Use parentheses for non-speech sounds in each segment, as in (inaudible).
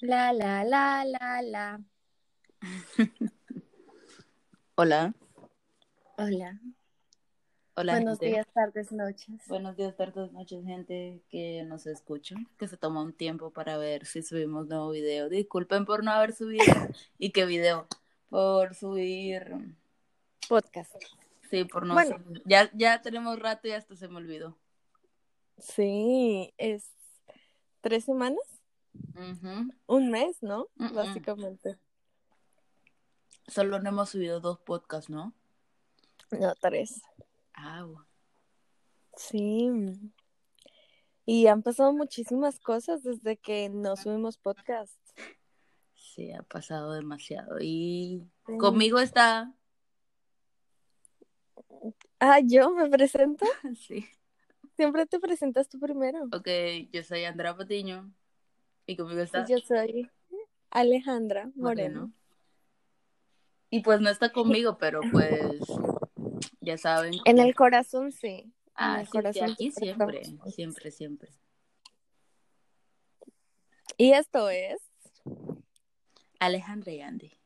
La, la, la, la, la. Hola. Hola. Hola, Buenos gente. días, tardes, noches. Buenos días, tardes, noches, gente que nos escucha, que se toma un tiempo para ver si subimos nuevo video. Disculpen por no haber subido. (laughs) ¿Y qué video? Por subir. Podcast. Sí, por no Bueno. subir. Ya, ya tenemos rato y hasta se me olvidó. Sí, es tres semanas, un mes, ¿no? Básicamente. Solo no hemos subido dos podcasts, ¿no? No, tres. Ah. Sí. Y han pasado muchísimas cosas desde que no subimos podcast. sí, ha pasado demasiado. Y Sí. conmigo está. Ah, yo me presento. (laughs) Sí. Siempre te presentas tú primero. Ok, yo soy Andrea Patiño. Y conmigo está. Y yo soy Alejandra Moreno. Moreno. Y pues no está conmigo, pero pues ya saben. En el corazón, sí. ah, en el sí, corazón aquí siempre siempre, siempre, siempre. Y esto es. Alejandra y Andy.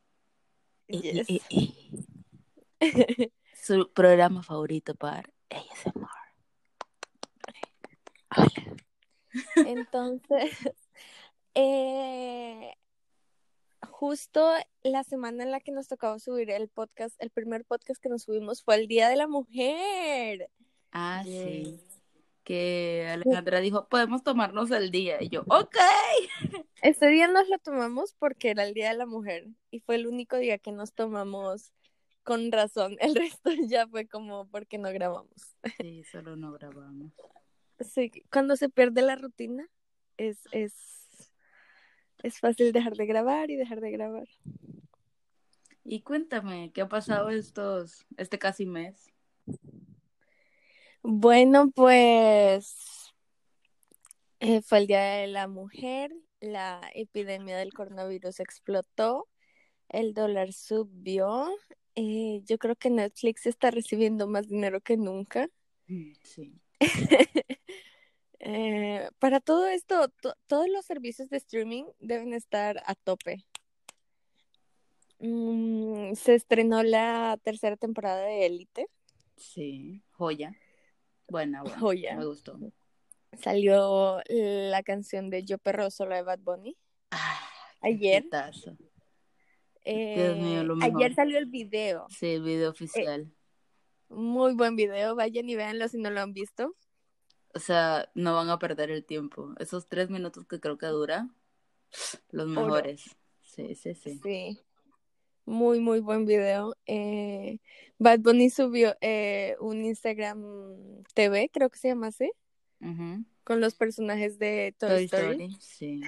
Yes. Eh, eh. Su programa favorito para ASMR. Entonces, (laughs) eh, justo la semana en la que nos tocaba subir el podcast, el primer podcast que nos subimos fue el Día de la Mujer. Ah, Yes. sí. Que Alejandra dijo, podemos tomarnos el día. Y yo, (laughs) ok. Este día nos lo tomamos porque era el Día de la Mujer y fue el único día que nos tomamos con razón. El (laughs) resto ya fue como porque no grabamos. Sí, solo no grabamos. Sí, cuando se pierde la rutina es, es, es fácil dejar de grabar y dejar de grabar. Y cuéntame, ¿qué ha pasado estos, este casi mes? Bueno, pues eh, fue el Día de la Mujer, la epidemia del coronavirus explotó, el dólar subió, eh, yo creo que Netflix está recibiendo más dinero que nunca. Sí. (laughs) Eh, para todo esto, to- todos los servicios de streaming deben estar a tope. Mm, se estrenó la tercera temporada de Élite. Sí, joya. Buena, buena. Joya. Me gustó. Salió la canción de Yo Perro Solo de Bad Bunny. Ah, Ayer. Eh, Dios mío, lo mejor. ayer salió el video. Sí, el video oficial. Muy buen video. Vayan y véanlo si no lo han visto. O sea, no van a perder el tiempo. Esos tres minutos que creo que dura, los mejores. Sí, sí, sí. Sí. Muy, muy buen video. Eh, Bad Bunny subió eh, un Instagram TV, creo que se llama así, Ujú. con los personajes de Toy, Toy Story. Story, sí.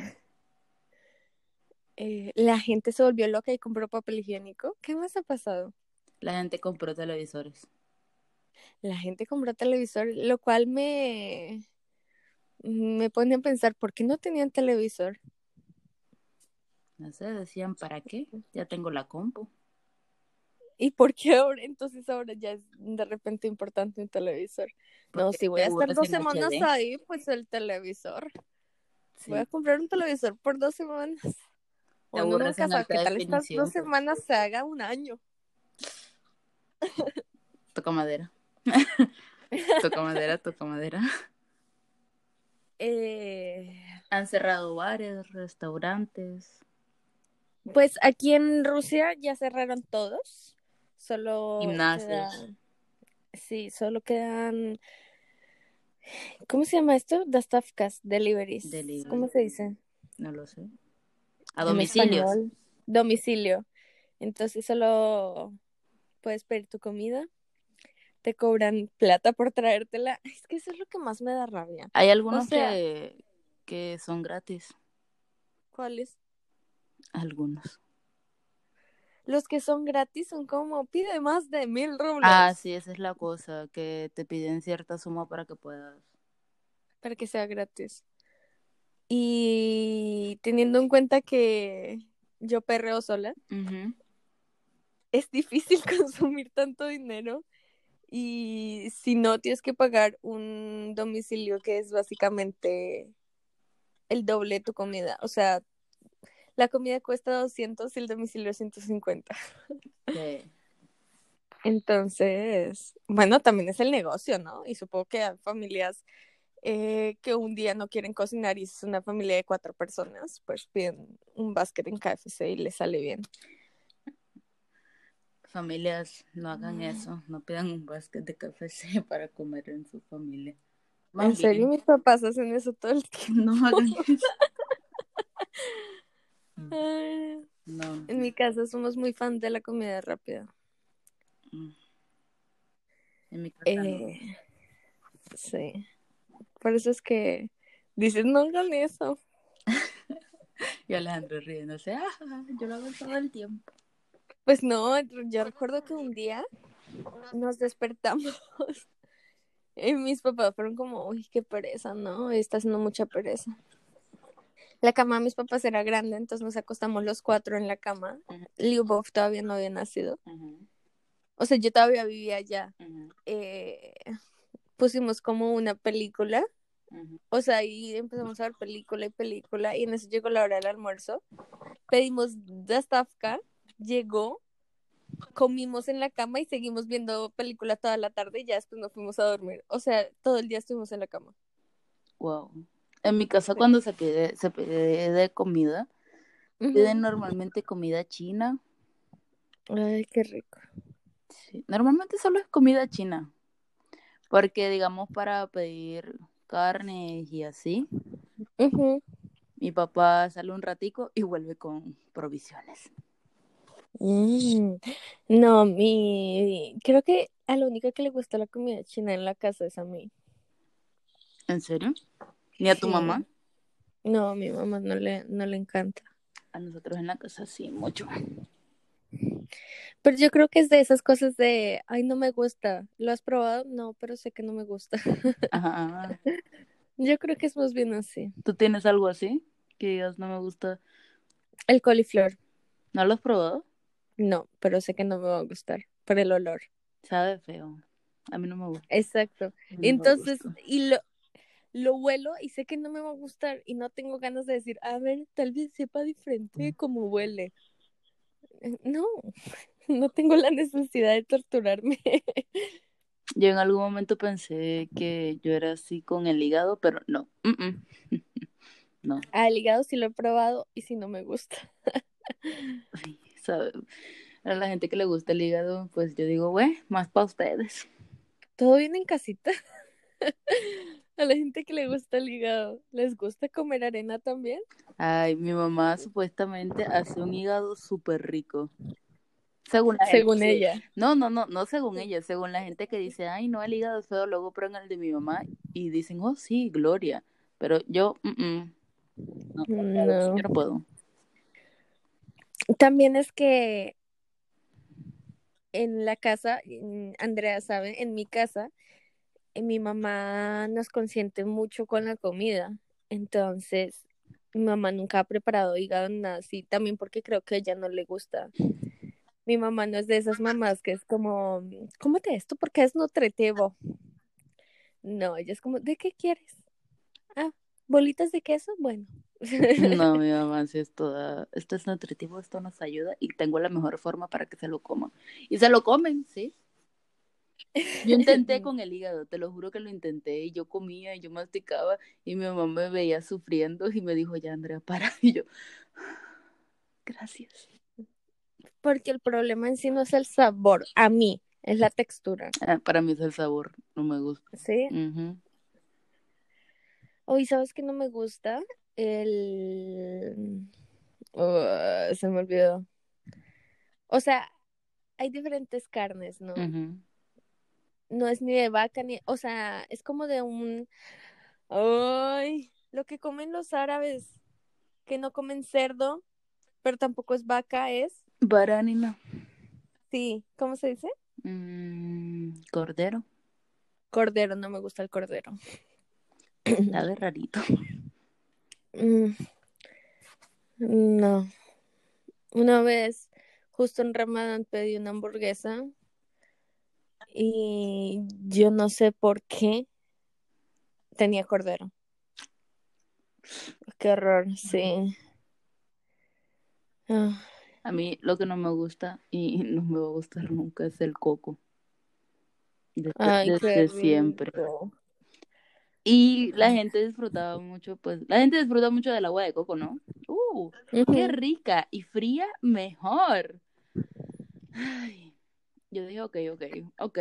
Eh, la gente se volvió loca y compró papel higiénico. ¿Qué más ha pasado? La gente compró televisores. La gente compró televisor, lo cual me, me pone a pensar, ¿por qué no tenían televisor? No sé, decían, ¿para qué? Ya tengo la compu. ¿Y por qué ahora? Entonces ahora ya es de repente importante un televisor. No, si voy a estar es dos semanas HD. ahí, pues el televisor. Sí. Voy a comprar un televisor por dos semanas. Te Uno nunca sabe, ¿qué alta tal estas dos pues. semanas se haga un año? Toca madera. (laughs) toca madera, toca madera. Eh, Han cerrado bares, restaurantes. pues aquí en Rusia ya cerraron todos. Solo Gimnasios. Sí, solo quedan. ¿Cómo se llama esto? Dostavkas, deliveries. Delivery. ¿Cómo se dice? No lo sé. A español. Domicilio. Entonces solo puedes pedir tu comida. Te cobran plata por traértela. (laughs) Es que eso es lo que más me da rabia. Hay algunos O sea- que, que son gratis. ¿Cuáles? Algunos. Los que son gratis son como pide más de mil rublos Ah, sí, esa es la cosa, que te piden cierta suma para que puedas. para que sea gratis. Y teniendo en cuenta que yo perreo sola, es difícil (laughs) consumir tanto dinero Y si no, tienes que pagar un domicilio que es básicamente el doble de tu comida. O sea, la comida cuesta 200 y el domicilio 150. Sí. Entonces, bueno, también es el negocio, ¿no? Y supongo que hay familias eh, que un día no quieren cocinar y es una familia de cuatro personas, pues piden un básquet en KFC y les sale bien. Familias, no hagan eso, no pidan un básquet de KFC (laughs) para comer en su familia. Más En serio, mis papás hacen eso todo el tiempo. (laughs) no hagan eso. (laughs) No. En mi casa somos muy fan de la comida rápida. Mm. En mi casa no. Eh, sí. Por eso es que dicen, no hagan eso. Y Alejandro riéndose, ah, yo lo hago todo el tiempo. Pues no, yo recuerdo que un día nos despertamos (laughs) y mis papás fueron como, uy, qué pereza, ¿no? Está haciendo mucha pereza. La cama de mis papás era grande, entonces nos acostamos los cuatro en la cama. Ujú. Lyubov todavía no había nacido. O sea, yo todavía vivía allá. Eh, pusimos como una película. O sea, ahí empezamos a ver película y película. Y en eso llegó la hora del almuerzo. Pedimos dostavka, llegó, comimos en la cama y seguimos viendo película toda la tarde y ya después nos fuimos a dormir. O sea, todo el día estuvimos en la cama. Wow. En mi casa cuando se pide, se pide de comida, piden Ujú. normalmente comida china. Ay, qué rico. Sí, Normalmente solo es comida china. Porque digamos para pedir carne y así, mi papá sale un ratico y vuelve con provisiones. Mm. No, mi... Creo que a la única que le gusta la comida china en la casa es a mí. ¿En serio? ¿Ni a tu Sí. mamá? No, a mi mamá no le, no le encanta. A nosotros en la casa sí, mucho. Pero yo creo que es de esas cosas de, ay, no me gusta. ¿Lo has probado? No, pero sé que no me gusta. Ajá. (laughs) Yo creo que es más bien así. ¿Tú tienes algo así? Que digas, no me gusta. El coliflor, ¿No lo has probado? No, pero sé que no me va a gustar por el olor. Sabe feo. A mí no me gusta. Exacto. No Entonces, gusta. y lo, lo huelo y sé que no me va a gustar y no tengo ganas de decir, a ver, tal vez sepa diferente de cómo huele. No, (laughs) no tengo la necesidad de torturarme. (laughs) Yo en algún momento pensé que yo era así con el hígado, pero no. Mm, mm. (laughs) No. Al hígado sí lo he probado y sí no me gusta. Ay, sabe. A la gente que le gusta el hígado, pues yo digo, güey, más para ustedes. ¿Todo bien en casita? (laughs) A la gente que le gusta el hígado, ¿les gusta comer arena también? Ay, mi mamá supuestamente hace un hígado súper rico. Según la gente. Según ella. No, no, no, no según ella, según la gente que dice, ay, no, el hígado es feo, luego prueban el de mi mamá y dicen, oh, sí, Gloria. Pero yo, mm, mm, no, No. yo no puedo. También es que en la casa, Andrea sabe, en mi casa, eh, mi mamá nos consiente mucho con la comida. Entonces, mi mamá nunca ha preparado hígado nada así, también porque creo que a ella no le gusta. Mi mamá no es de esas mamás que es como, cómete esto porque es nutritivo. No, ella es como, ¿de qué quieres? Ah, bolitas de queso, bueno. No, mi (laughs) mamá sí es toda, esto es nutritivo, esto nos ayuda y tengo la mejor forma para que se lo coman. Y se lo comen, sí. Yo intenté (laughs) con el hígado, te lo juro que lo intenté y yo comía y yo masticaba y mi mamá me veía sufriendo y me dijo, ya Andrea, para. (laughs) Y yo, gracias. Porque el problema en sí no es el sabor, a mí, es la textura, Ah, para mí es el sabor, no me gusta. ¿sí? Ujú. Hoy, ¿sabes qué no me gusta? El... Uh, se me olvidó. O sea, hay diferentes carnes, ¿no? No es ni de vaca ni... O sea, es como de un... Ay, lo que comen los árabes, que no comen cerdo, pero tampoco es vaca, es... Baranina. Sí, ¿cómo se dice? Mm, cordero. Cordero, no me gusta el cordero. Sabe rarito. (laughs) Mm, No. Una vez, justo en Ramadán, pedí una hamburguesa y yo no sé por qué tenía cordero. Qué horror, sí. Ah, A mí lo que no me gusta y (laughs) no me va a gustar nunca es el coco. Desde, Ay, desde siempre. rico. Y la gente disfrutaba mucho, pues, la gente disfruta mucho del agua de coco, ¿no? ¡Uh! ¡Qué rica! Y fría, mejor. Ay, yo dije, ok, ok, ok.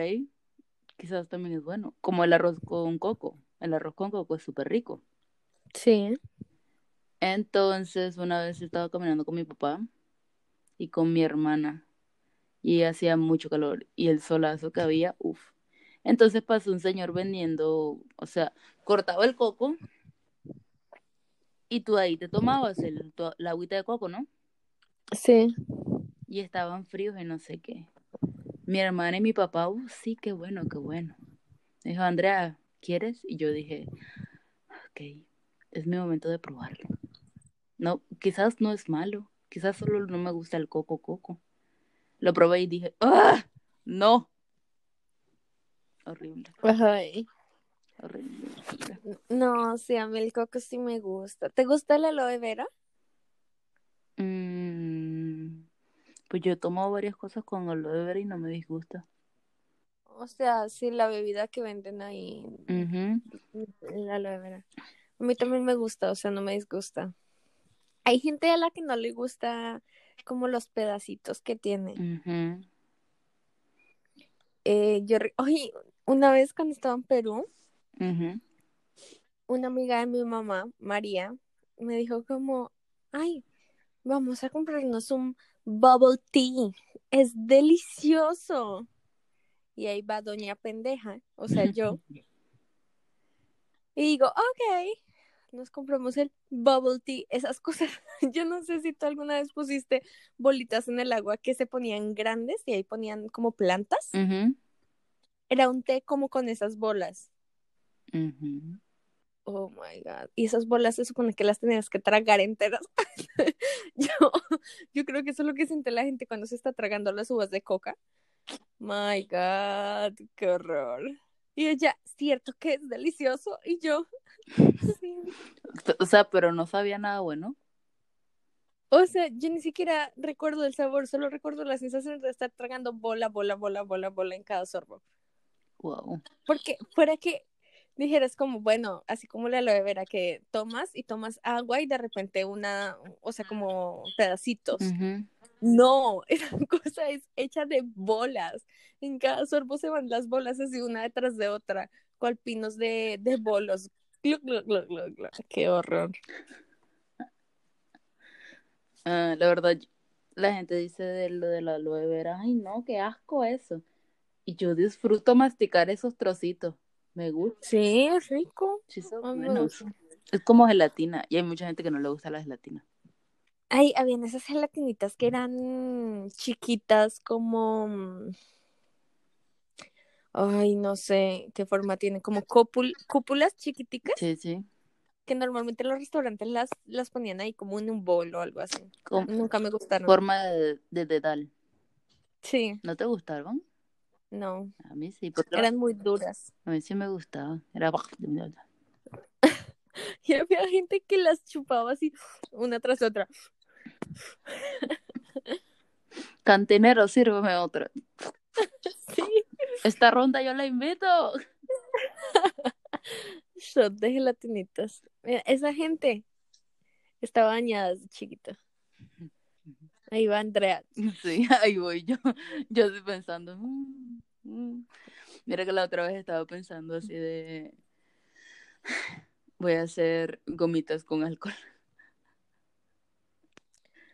Quizás también es bueno. Como el arroz con coco. El arroz con coco es súper rico. Sí. Entonces, una vez estaba caminando con mi papá y con mi hermana. Y hacía mucho calor. Y el solazo que había, uff. Entonces pasó un señor vendiendo, o sea, cortaba el coco y tú ahí te tomabas el, tu- la agüita de coco, ¿no? Sí. Y estaban fríos y no sé qué. Mi hermana y mi papá, uh, sí, qué bueno, qué bueno. Dijo, Andrea, ¿quieres? Y yo dije, ok, es mi momento de probarlo. No, quizás no es malo, quizás solo no me gusta el coco coco. Lo probé y dije, ¡ah! No. Horrible, Ay. horrible. No, sí, a mí el coco sí me gusta. ¿Te gusta el aloe vera? Mm, pues yo tomo varias cosas con aloe vera y no me disgusta. O sea, sí, la bebida que venden ahí, el aloe vera. A mí también me gusta, o sea, no me disgusta. Hay gente a la que no le gusta como los pedacitos que tiene. Eh, yo, oye, una vez cuando estaba en Perú, una amiga de mi mamá, María, me dijo como, ay, vamos a comprarnos un bubble tea, es delicioso. Y ahí va doña pendeja, o sea, yo, (laughs) y digo, ok, nos compramos el bubble tea, esas cosas. (laughs) Yo no sé si tú alguna vez pusiste bolitas en el agua que se ponían grandes y ahí ponían como plantas. Era un té como con esas bolas. Oh my God. Y esas bolas se supone que las tenías que tragar enteras. (laughs) yo, yo creo que eso es lo que siente la gente cuando se está tragando las uvas de coca. My God, qué horror. Y ella, cierto que es delicioso. Y yo, sí. O sea, pero no sabía nada bueno. O sea, yo ni siquiera recuerdo el sabor, solo recuerdo la sensación de estar tragando bola, bola, bola, bola, bola en cada sorbo. Wow. Porque fuera que dijeras como, bueno, así como la aloe vera que tomas y tomas agua y de repente una, o sea, como pedacitos. No, (laughs) esa cosa es hecha de bolas. En cada sorbo se van las bolas así una detrás de otra, cual pinos de, de bolos. Gluc, gluc, gluc, gluc, gluc. Qué horror. Ah, la verdad, la gente dice de lo de la aloe vera, ay no, qué asco eso. Y yo disfruto masticar esos trocitos. Me gusta. Sí, es rico. Sí, son buenos. Es como gelatina. Y hay mucha gente que no le gusta la gelatina. Ay, habían esas gelatinitas que eran chiquitas como... Ay, no sé qué forma tienen, como cópul- cúpulas chiquiticas Sí, sí. que normalmente los restaurantes las, las ponían ahí como en un bol o algo así. Nunca me gustaron. forma de, de dedal. Sí, ¿No te gustaron? No, A mí sí, porque eran muy duras. a mí sí me gustaban. Era (laughs) (laughs) Y había gente que las chupaba así, una tras otra. (laughs) Cantinero, sírveme otra. Sí, Esta ronda yo la invito. shot de gelatinitas. Mira, esa gente estaba bañada desde chiquita. Ahí va Andrea. Sí, ahí voy yo. Yo estoy pensando. mm. Mira que la otra vez estaba pensando así de. (sighs) Voy a hacer gomitas con alcohol. (laughs)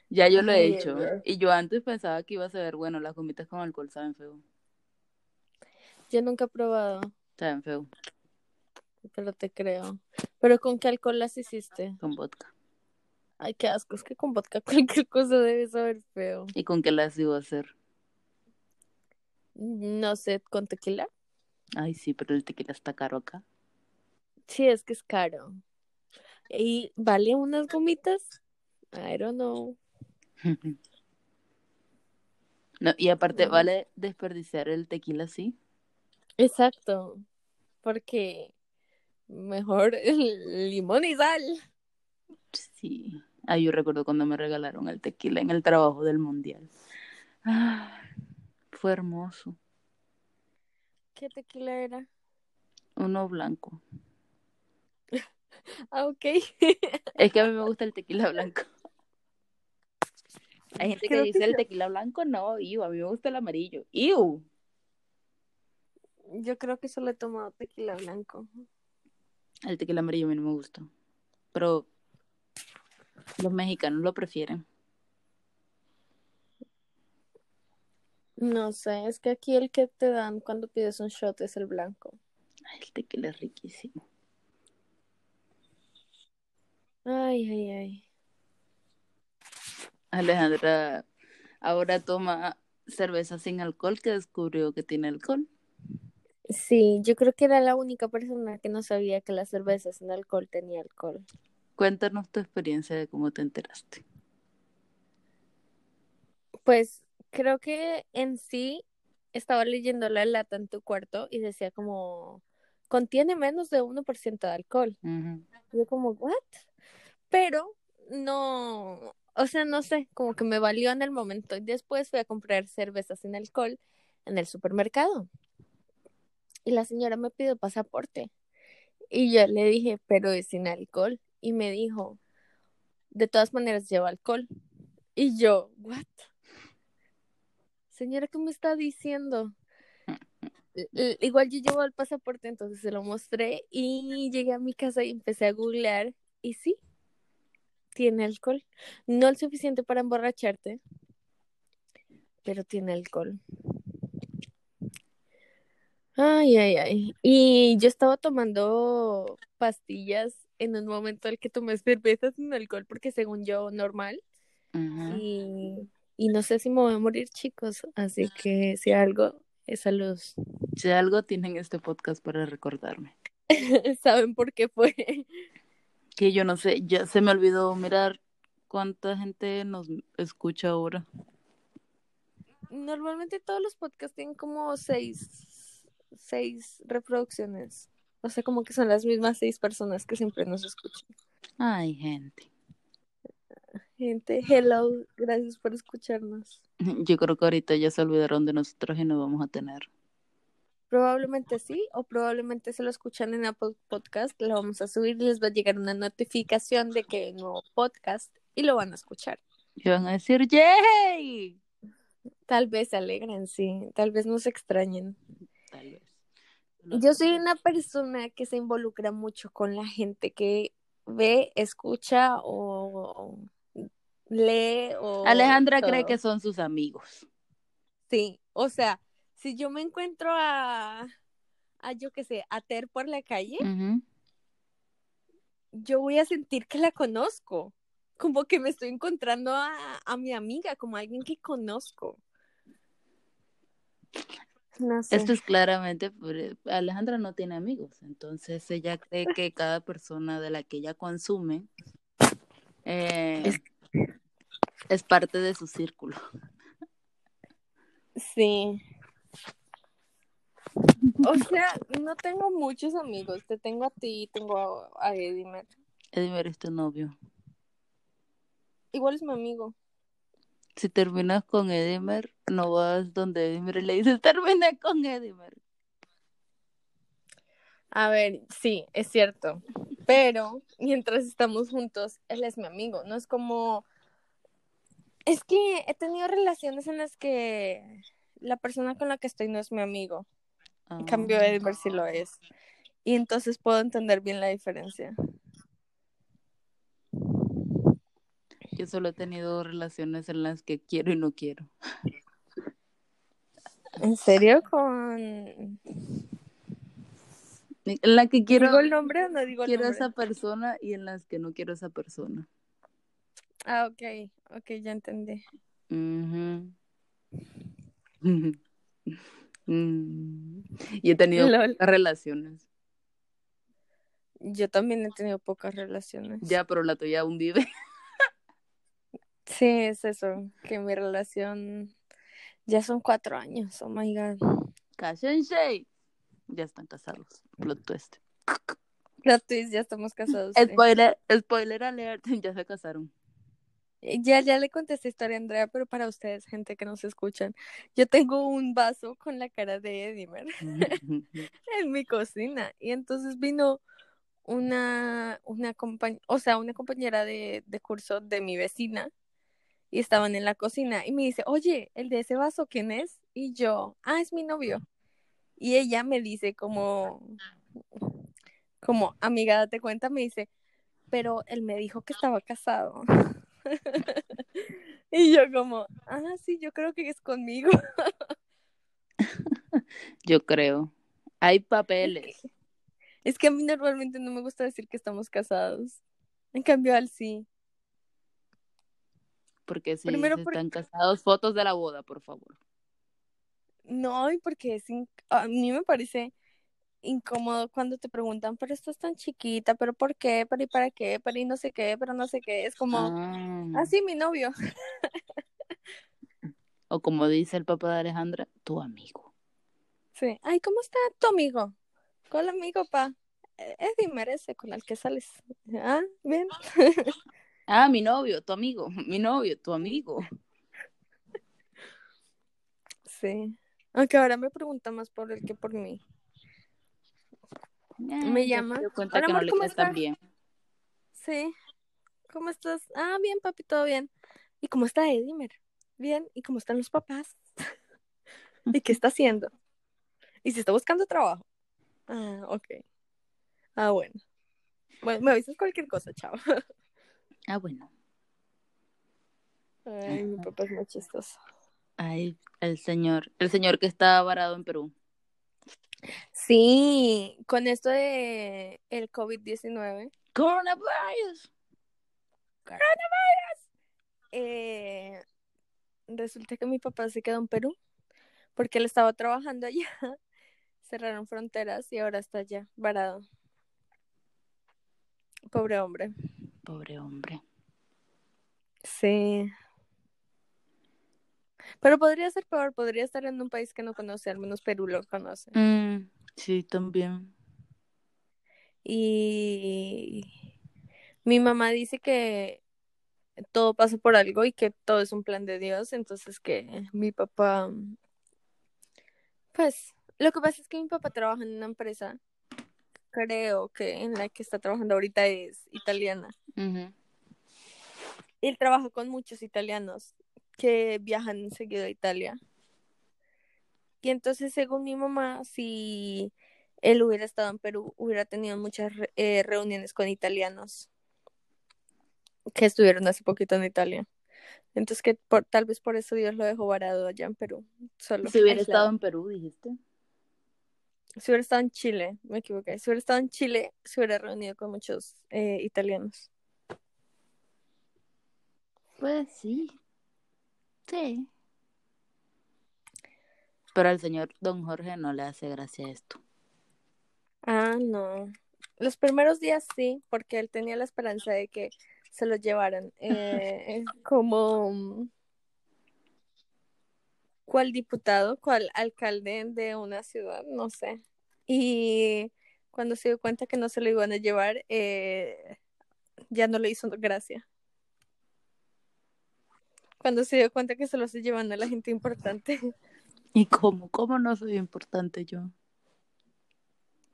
Ya yo lo he Ay, hecho. Y yo antes pensaba que iba a saber, bueno, las gomitas con alcohol saben feo. Yo nunca he probado, Saben feo. pero te creo. ¿Pero con qué alcohol las hiciste? Con vodka. Ay, qué asco, es que con vodka (laughs) cualquier cosa debe saber feo. ¿Y con qué las iba a hacer? No sé, ¿con tequila? Ay, sí, pero el tequila está caro acá. Sí, es que es caro. ¿Y vale unas gomitas? I don't know. (laughs) No, y aparte. ¿vale desperdiciar el tequila así? Exacto, porque mejor (laughs) el limón y sal. Sí. Ah, yo recuerdo cuando me regalaron el tequila en el trabajo del mundial. Ah, fue hermoso. ¿Qué tequila era? Uno blanco. (laughs) Ah, ok. Es que a mí me gusta el tequila blanco. Hay gente que dice el tequila blanco, no, iu, a mí me gusta el amarillo. Iu. Yo creo que solo he tomado tequila blanco. El tequila amarillo a mí no me gusta. Pero los mexicanos lo prefieren. No sé, es que aquí el que te dan cuando pides un shot es el blanco. Ay, el tequila es riquísimo. Ay, ay, ay. Alejandra ahora toma cerveza sin alcohol que descubrió que tiene alcohol. Sí, yo creo que era la única persona que no sabía que la cerveza sin alcohol tenía alcohol. Cuéntanos tu experiencia de cómo te enteraste. Pues creo que en sí estaba leyendo la lata en tu cuarto y decía como contiene menos de 1% de alcohol. Y yo como, ¿what? Pero no, o sea, no sé, como que me valió en el momento. Y después fui a comprar cerveza sin alcohol en el supermercado. Y la señora me pidió pasaporte. Y yo le dije, pero es sin alcohol. Y me dijo, de todas maneras lleva alcohol. Y yo, ¿what? Señora, ¿qué me está diciendo? I- i- Igual yo llevo el pasaporte, entonces se lo mostré y llegué a mi casa y empecé a googlear y sí, tiene alcohol. No el suficiente para emborracharte, pero tiene alcohol. Ay, ay, ay. Y yo estaba tomando pastillas en un momento en el que tomé cerveza sin alcohol porque según yo normal Ujú. y, y no sé si me voy a morir chicos, así que si algo es salud. Si algo tienen este podcast para recordarme. (laughs) ¿Saben por qué fue? Que yo no sé, ya se me olvidó mirar cuánta gente nos escucha ahora. Normalmente todos los podcasts tienen como seis, seis reproducciones. O sea, como que son las mismas seis personas que siempre nos escuchan. Ay, gente. Gente, hello, gracias por escucharnos. (laughs) Yo creo que ahorita ya se olvidaron de nosotros y no vamos a tener. Probablemente sí, o probablemente se lo escuchan en Apple Podcast, lo vamos a subir y les va a llegar una notificación de que hay un nuevo podcast y lo van a escuchar. Y van a decir, ¡yay! Tal vez se alegren, sí, tal vez nos extrañen. Tal vez. Yo soy una persona que se involucra mucho con la gente que ve, escucha o lee o Alejandra cree que son sus amigos. Sí, o sea, si yo me encuentro a, a yo qué sé, a Ter por la calle, yo voy a sentir que la conozco, como que me estoy encontrando a, a mi amiga, como alguien que conozco. No sé. Esto es claramente, por- Alejandra no tiene amigos, entonces ella cree que cada persona de la que ella consume eh, es parte de su círculo. Sí. O sea, no tengo muchos amigos. Te tengo a ti, tengo a, a Edimer. Edimer es tu novio. Igual es mi amigo. Si terminas con Edimer, no vas donde Edimer le dices, terminé con Edimer. A ver, sí, es cierto. Pero mientras estamos juntos, él es mi amigo. No es como. Es que he tenido relaciones en las que la persona con la que estoy no es mi amigo. En cambio, Ah. Edmer sí lo es. Y entonces puedo entender bien la diferencia. Yo solo he tenido relaciones en las que quiero y no quiero. ¿En serio? Con. En la que quiero, ¿Digo el nombre o no digo el quiero nombre? esa persona y en las que no quiero esa persona. Ah, ok. Ok, ya entendí. Ujú. (laughs) Mm. Y he tenido Lol. pocas relaciones. Yo también he tenido pocas relaciones. Ya, pero la tuya aún vive. (laughs) Sí, es eso, que mi relación ya son cuatro años, oh my god. Cállense. Ya están casados. Plot twist. Plot twist, ya estamos casados. Spoiler, spoiler alert, (laughs) ya se casaron. Ya, ya le conté esta historia a Andrea, pero para ustedes, gente que nos escuchan, yo tengo un vaso con la cara de Edimer (laughs) en mi cocina. Y entonces vino una, una compañera, o sea, una compañera de, de curso de mi vecina y estaban en la cocina y me dice, oye, el de ese vaso, ¿quién es? Y yo, ah, es mi novio. Y ella me dice como, como, amiga, date cuenta, me dice, pero él me dijo que estaba casado. (laughs) y yo como, ah, sí, yo creo que es conmigo. (laughs) Yo creo. Hay papeles. Es que a mí normalmente no me gusta decir que estamos casados. En cambio, al sí. Porque si Primero están casados, fotos de la boda, por favor. No, y porque es in- a mí me parece incómodo cuando te preguntan, pero estás tan chiquita, pero ¿por qué? ¿Pero y para qué? ¿Pero y no sé qué? ¿Pero no sé qué? Es como, Ah. ah, sí, mi novio. (laughs) O como dice el papá de Alejandra, tu amigo. Sí. Ay, ¿cómo está tu amigo? ¿Cuál amigo, pa? "Eh, Eddie merece con el que sales. Ah, bien. (laughs) Ah, mi novio, tu amigo. (laughs) Mi novio, tu amigo. Sí. Aunque ahora me pregunta más por él que por mí. Me Eh, ya llama. dio cuenta Hola, que no le ¿cómo caes tan estás? bien. Sí. ¿Cómo estás? Ah, bien, papi, todo bien. ¿Y cómo está Edimer? Bien. ¿Y cómo están los papás? (laughs) ¿Y qué está haciendo? ¿Y si está buscando trabajo? Ah, ok. Ah, bueno. Bueno, me avisas cualquier cosa, chao. (laughs) Ah, bueno. Ay, mi papá es muy chistoso. Ay, el señor. El señor que está varado en Perú. Sí, con esto de el COVID-19, Coronavirus. eh, resulta que mi papá se quedó en Perú porque él estaba trabajando allá. (laughs) Cerraron fronteras y ahora está allá, varado. Pobre hombre. Pobre hombre. Sí. Pero podría ser peor, podría estar en un país que no conoce, al menos Perú lo conoce. Mm, sí, también. Y mi mamá dice que todo pasa por algo y que todo es un plan de Dios, entonces que mi papá, pues, lo que pasa es que mi papá trabaja en una empresa, creo que en la que está trabajando ahorita es italiana. Él trabaja con muchos italianos que viajan seguido a Italia. Y entonces, según mi mamá, si él hubiera estado en Perú, hubiera tenido muchas eh, reuniones con italianos que estuvieron hace poquito en Italia. Entonces, que por, tal vez por eso Dios lo dejó varado allá en Perú, solo. Si hubiera aislado. estado en Perú, dijiste. Si hubiera estado en Chile, me equivoqué. Si hubiera estado en Chile, se hubiera reunido con muchos eh, italianos. Pues sí. Sí. Pero al señor Don Jorge no le hace gracia esto. Ah, no. Los primeros días sí, porque él tenía la esperanza de que se lo llevaran (laughs) eh, como mm, cual diputado, cual alcalde de una ciudad, no sé. Y cuando se dio cuenta que no se lo iban a llevar, eh, ya no le hizo gracia. Cuando se dio cuenta que solo se llevan a la gente importante. (laughs) ¿Y cómo? ¿Cómo no soy importante yo?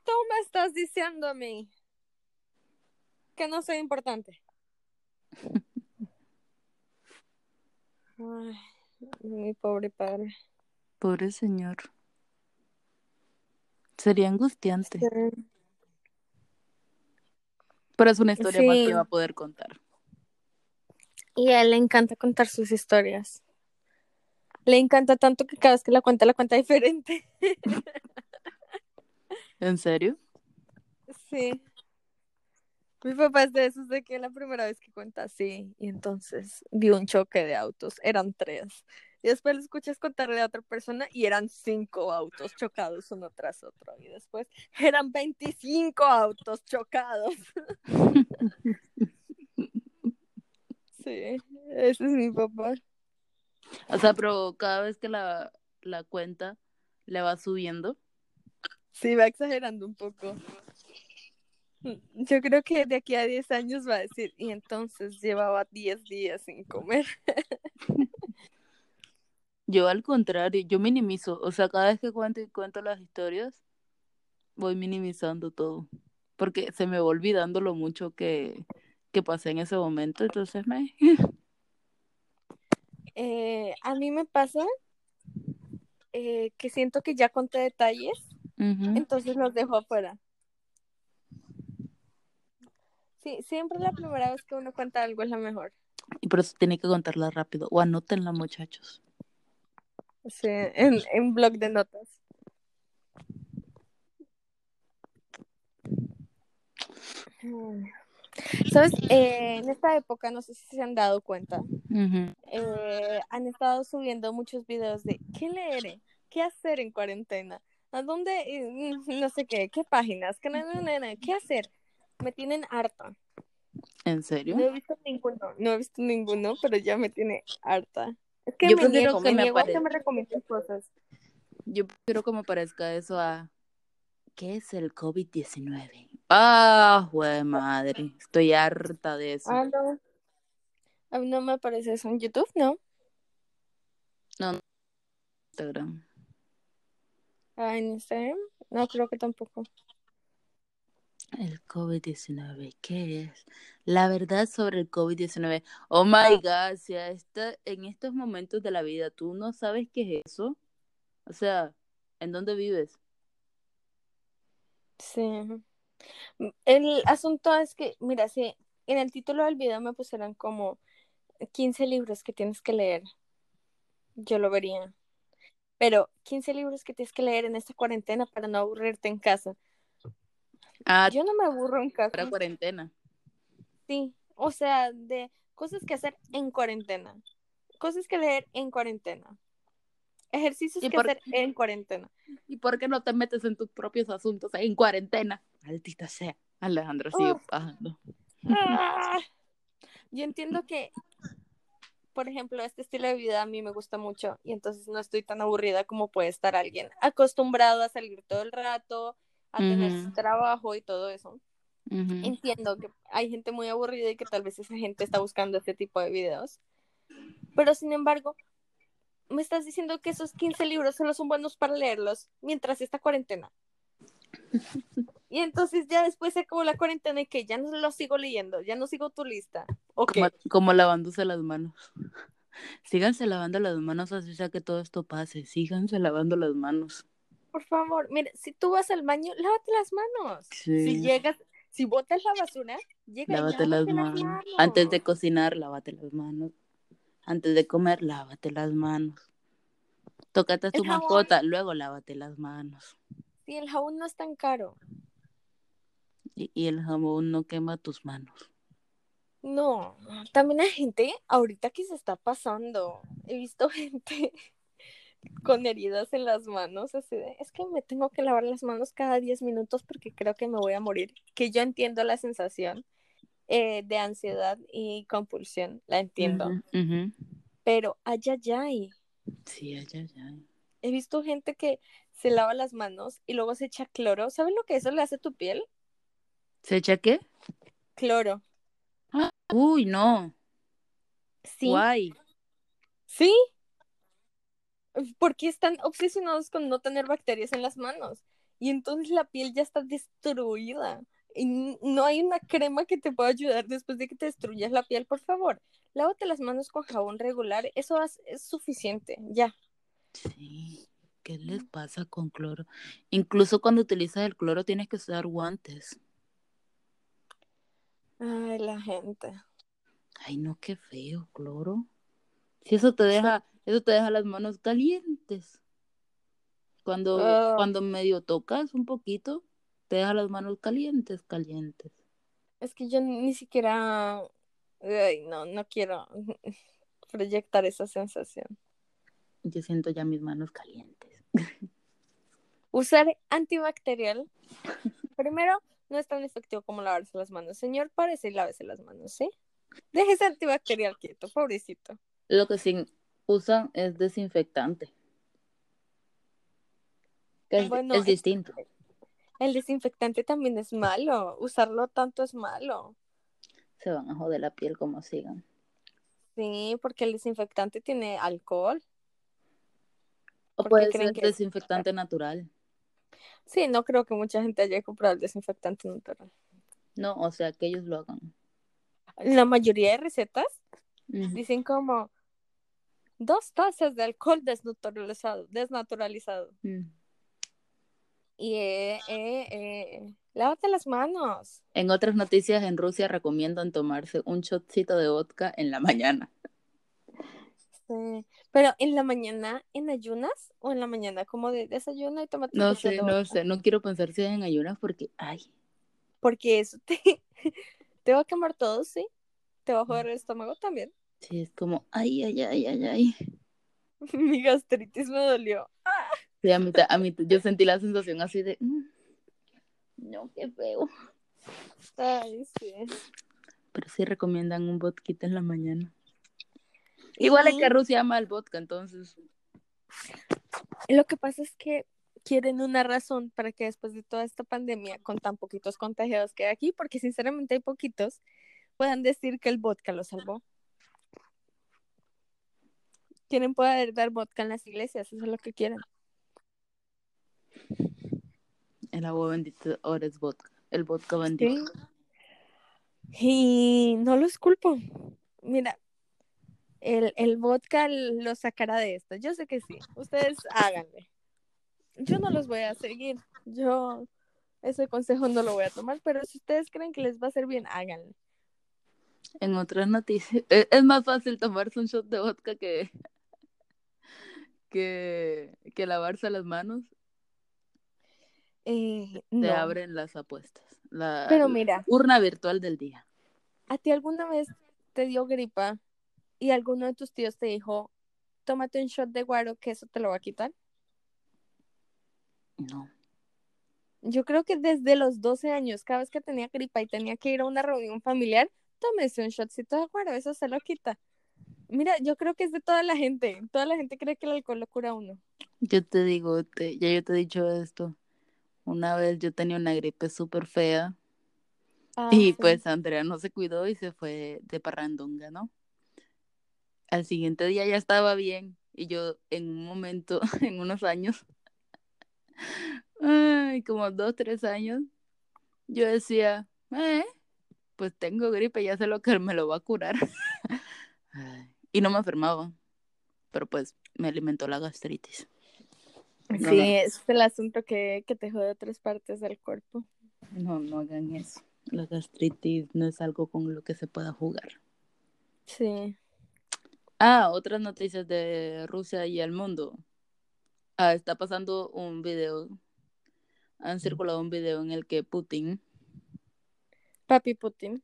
Tú me estás diciendo a mí que no soy importante. (laughs) Ay, mi pobre padre. Pobre señor. Sería angustiante. Pero es una historia más que va a poder contar. Y a él le encanta contar sus historias. Le encanta tanto que cada vez que la cuenta, la cuenta diferente. (laughs) ¿En serio? Sí. Mi papá es de esos de que la primera vez que cuenta así, y entonces vio un choque de autos, eran tres. Y después lo escuchas contarle a otra persona y eran cinco autos chocados uno tras otro. Y después eran 25 autos chocados. (laughs) Sí, ese es mi papá. O sea, pero cada vez que la, la cuenta le va subiendo. Sí, va exagerando un poco. Yo creo que de aquí a 10 años va a decir, y entonces llevaba 10 días sin comer. (laughs) Yo al contrario, yo minimizo, o sea, cada vez que cuento y cuento las historias, voy minimizando todo, porque se me va olvidando lo mucho que, que pasé en ese momento, entonces me... Eh, a mí me pasa eh, que siento que ya conté detalles, entonces los dejo afuera. Sí, siempre la primera vez que uno cuenta algo es la mejor. Y por eso tiene que contarla rápido, o anótenla muchachos. Sí, en, en blog de notas. Mm. ¿Sabes? Eh, en esta época, no sé si se han dado cuenta, eh, han estado subiendo muchos videos de qué leer, qué hacer en cuarentena, a dónde, eh, no sé qué, qué páginas, qué, qué hacer. Me tienen harta. ¿En serio? No he visto ninguno, no he visto ninguno, pero ya me tiene harta. Es que Yo me prefiero niego, que me niego que me recomienden cosas. Yo quiero que me parezca eso a... ¿Qué es el COVID-19? Ah, madre, estoy harta de eso. Ah, no. A mí no me aparece eso en YouTube, ¿no? No, no, Instagram. Ah, en Instagram, no creo que tampoco. El COVID-19, ¿qué es? La verdad sobre el COVID-19. Oh my God, si a esta, en estos momentos de la vida tú no sabes qué es eso, o sea, ¿en dónde vives? Sí. El asunto es que, mira, si en el título del video me pusieran como 15 libros que tienes que leer, yo lo vería. Pero 15 libros que tienes que leer en esta cuarentena para no aburrirte en casa. Ah, Yo no me aburro en casa. para cuarentena. Sí, o sea, de cosas que hacer en cuarentena. Cosas que leer en cuarentena. Ejercicios ¿Y que por- hacer en cuarentena. ¿Y por qué no te metes en tus propios asuntos en cuarentena? Maldita sea. Alejandro sigue bajando. Ah. Yo entiendo que, por ejemplo, este estilo de vida a mí me gusta mucho y entonces no estoy tan aburrida como puede estar alguien acostumbrado a salir todo el rato, a tener su trabajo y todo eso. Entiendo que hay gente muy aburrida y que tal vez esa gente está buscando este tipo de videos. Pero sin embargo, me estás diciendo que esos 15 libros solo son buenos para leerlos mientras esta cuarentena. Y entonces ya después se acabó la cuarentena y que ya no los sigo leyendo, ya no sigo tu lista. Ok. Como, como lavándose las manos. (laughs) Síganse lavando las manos así sea que todo esto pase. Síganse lavando las manos. Por favor, mira, si tú vas al baño, lávate las manos. Sí. Si llegas, si botas la basura, llega y Lávate las manos. Antes de cocinar, lávate las manos. Antes de comer, lávate las manos. Tócate a tu mascota, luego lávate las manos. Sí, el jabón no es tan caro. Y, y el jabón no quema tus manos. No, también hay gente ahorita que se está pasando. He visto (laughs) gente con heridas en las manos, así de, es que me tengo que lavar las manos cada 10 minutos porque creo que me voy a morir. Que yo entiendo la sensación eh, de ansiedad y compulsión, la entiendo. Pero ay, ay, ay. Sí, ay, ay, ay. He visto gente que se lava las manos y luego se echa cloro. ¿Sabes lo que eso le hace a tu piel? ¿Se echa qué? Cloro. Uy, no. Sí. Guay. Sí. Porque están obsesionados con no tener bacterias en las manos. Y entonces la piel ya está destruida. Y no hay una crema que te pueda ayudar después de que te destruyas la piel, por favor. Lávate las manos con jabón regular. Eso es, es suficiente. Ya. Sí. ¿Qué les pasa con cloro? Incluso cuando utilizas el cloro tienes que usar guantes. Ay, la gente. Ay, no, qué feo, cloro. Si eso te deja, eso te deja las manos calientes. Cuando, Ah. cuando medio tocas un poquito, te deja las manos calientes, calientes. Es que yo ni siquiera. Ay, no, no quiero (laughs) proyectar esa sensación. Yo siento ya mis manos calientes. Usar antibacterial. Primero, no es tan efectivo como lavarse las manos. Señor, parece y lávese las manos, ¿sí? Deje ese antibacterial quieto, pobrecito. Lo que sí usan es desinfectante. Que es, Bueno, es es- distinto. El desinfectante también es malo. Usarlo tanto es malo. Se van a joder la piel como sigan. Sí, porque el desinfectante tiene alcohol. O ¿Por qué puede ser que es? desinfectante natural. Sí, no creo que mucha gente haya comprado el desinfectante natural. No, o sea, que ellos lo hagan. La mayoría de recetas dicen como dos tazas de alcohol desnaturalizado, desnaturalizado. Mm. Y eh, eh, eh, lávate las manos. En otras noticias, en Rusia recomiendan tomarse un shotcito de vodka en la mañana. Pero en la mañana, ¿en ayunas? ¿O en la mañana como de desayuno y tómate No sé, no sé, no quiero pensar si es en ayunas porque, ay, Porque eso te, (laughs) te va a quemar todo, sí. Te va a joder el estómago también. sí, es como, ay, ay, ay, ay, ay. (laughs) Mi gastritis me dolió. Sí, a mí, a mí, yo sentí la sensación así de, mm, no, qué feo. Ay, sí. Pero sí recomiendan un vodka en la mañana. Igual es que Rusia ama el vodka, entonces. lo que pasa es que quieren una razón para que después de toda esta pandemia, con tan poquitos contagiados que hay aquí, porque sinceramente hay poquitos, puedan decir que el vodka lo salvó. Quieren poder dar vodka en las iglesias, eso es lo que quieren. El agua bendita ahora es vodka. El vodka bendito. Sí. Y no los culpo. Mira, el, el vodka lo sacará de esto. Yo sé que sí. Ustedes háganle. Yo no los voy a seguir. Yo ese consejo no lo voy a tomar, pero si ustedes creen que les va a hacer bien, háganlo. En otras noticias, es, (laughs) es más fácil tomarse un shot de vodka que, que, que lavarse las manos. Eh, no. abren las apuestas. La, Pero la mira, urna virtual del día. ¿a ti alguna vez te dio gripa y alguno de tus tíos te dijo, tómate un shot de guaro que eso te lo va a quitar? No. Yo creo que desde los 12 años, cada vez que tenía gripa y tenía que ir a una reunión familiar, tómese un shotcito de guaro, eso se lo quita. Mira, yo creo que es de toda la gente. Toda la gente cree que el alcohol lo cura a uno. Yo te digo, te- ya yo te he dicho esto. Una vez yo tenía una gripe súper fea Ah, y sí. pues Andrea no se cuidó y se fue de parrandonga, ¿no? Al siguiente día ya estaba bien y yo en un momento, (laughs) en unos años, (laughs) ay, como dos, tres años, yo decía, eh, pues tengo gripe, ya sé lo que me lo va a curar. (laughs) Y no me enfermaba, pero pues me alimentó la gastritis. No, Sí, no, es el asunto que, que te jode otras partes del cuerpo. no, no hagan eso. La gastritis no es algo con lo que se pueda jugar. Sí. Ah, otras noticias de Rusia y el mundo. Ah, está pasando un video. Han circulado un video en el que Putin Papi Putin.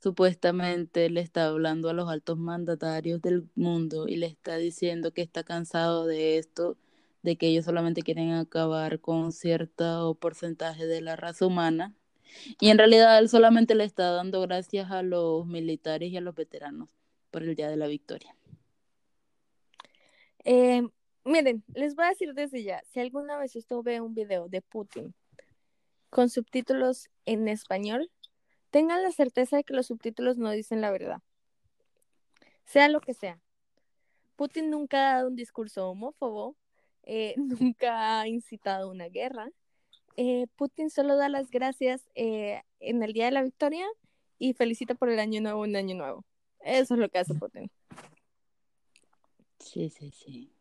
supuestamente le está hablando a los altos mandatarios del mundo y le está diciendo que está cansado de esto, de que ellos solamente quieren acabar con cierto porcentaje de la raza humana. Y en realidad él solamente le está dando gracias a los militares y a los veteranos por el Día de la Victoria. Eh, miren, les voy a decir desde ya, si alguna vez usted ve un video de Putin con subtítulos en español, tengan la certeza de que los subtítulos no dicen la verdad. Sea lo que sea. Putin nunca ha dado un discurso homófobo, eh, (laughs) nunca ha incitado una guerra. Eh, Putin solo da las gracias en el Día de la Victoria y felicita por el año nuevo, un año nuevo. Eso es lo que hace Putin. Sí, sí, sí.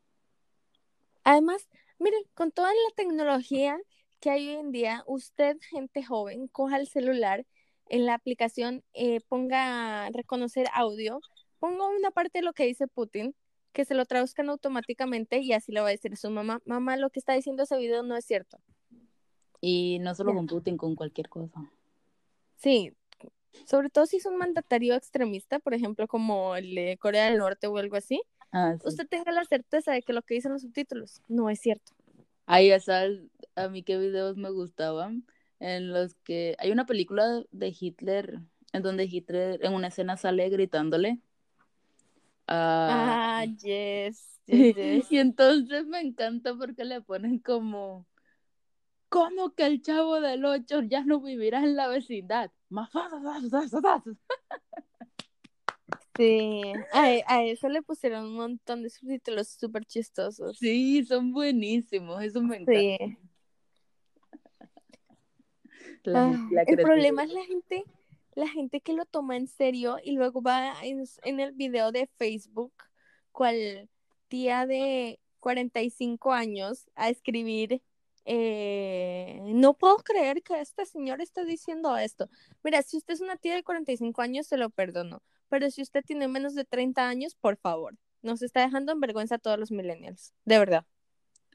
Además, miren, con toda la tecnología que hay hoy en día, usted, gente joven, coja el celular, en la aplicación eh, ponga reconocer audio, ponga una parte de lo que dice Putin, que se lo traduzcan automáticamente y así le va a decir a su mamá, mamá, lo que está diciendo ese video no es cierto. Y no solo con Putin, con cualquier cosa. Sí, sobre todo si es un mandatario extremista, por ejemplo, como el de Corea del Norte o algo así, Ah, sí. usted tenga la certeza de que lo que dicen los subtítulos no es cierto. Ya sabes a mí qué videos me gustaban, en los que hay una película de Hitler, en donde Hitler en una escena sale gritándole a... Ah, yes, yes, (laughs) yes. Y entonces me encanta porque le ponen como ¿Cómo que el chavo del 8 ya no vivirá en la vecindad? Sí, a, a, eso le pusieron un montón de subtítulos súper chistosos. Sí, son buenísimos, eso me encanta. Sí. La, ah, el problema es la gente, la gente que lo toma en serio y luego va en, en el video de Facebook, cual tía de 45 años, a escribir eh, no puedo creer que este señor está diciendo esto. Mira, si usted es una tía de 45 años, se lo perdono. Pero si usted tiene menos de 30 años, por favor, nos está dejando en vergüenza a todos los millennials. De verdad.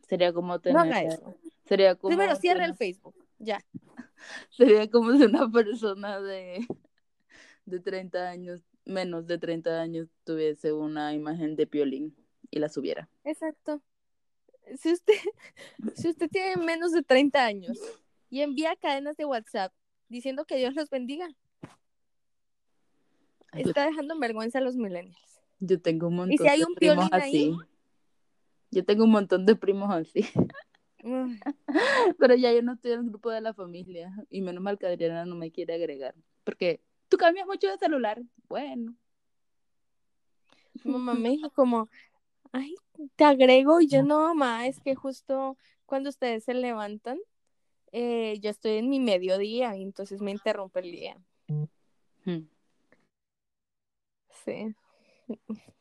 Sería como tener... No haga eso. Sería como Primero, cierra el Facebook. Ya. Sería como si una persona de, de 30 años, menos de 30 años, tuviese una imagen de Piolín y la subiera. Exacto si usted, (laughs) si usted tiene menos de 30 años y envía cadenas de WhatsApp diciendo que Dios los bendiga, está dejando en vergüenza a los millennials. Yo tengo un montón de primos así. Yo tengo un montón de primos así. (laughs) Pero ya yo no estoy en el grupo de la familia. Y menos mal que Adriana no me quiere agregar. Porque tú cambias mucho de celular. Bueno. Mamá me dijo como, ay, te agrego y yo no, mamá, es que justo cuando ustedes se levantan, eh, yo estoy en mi mediodía y entonces me interrumpe el día. Hmm. Sí. (laughs)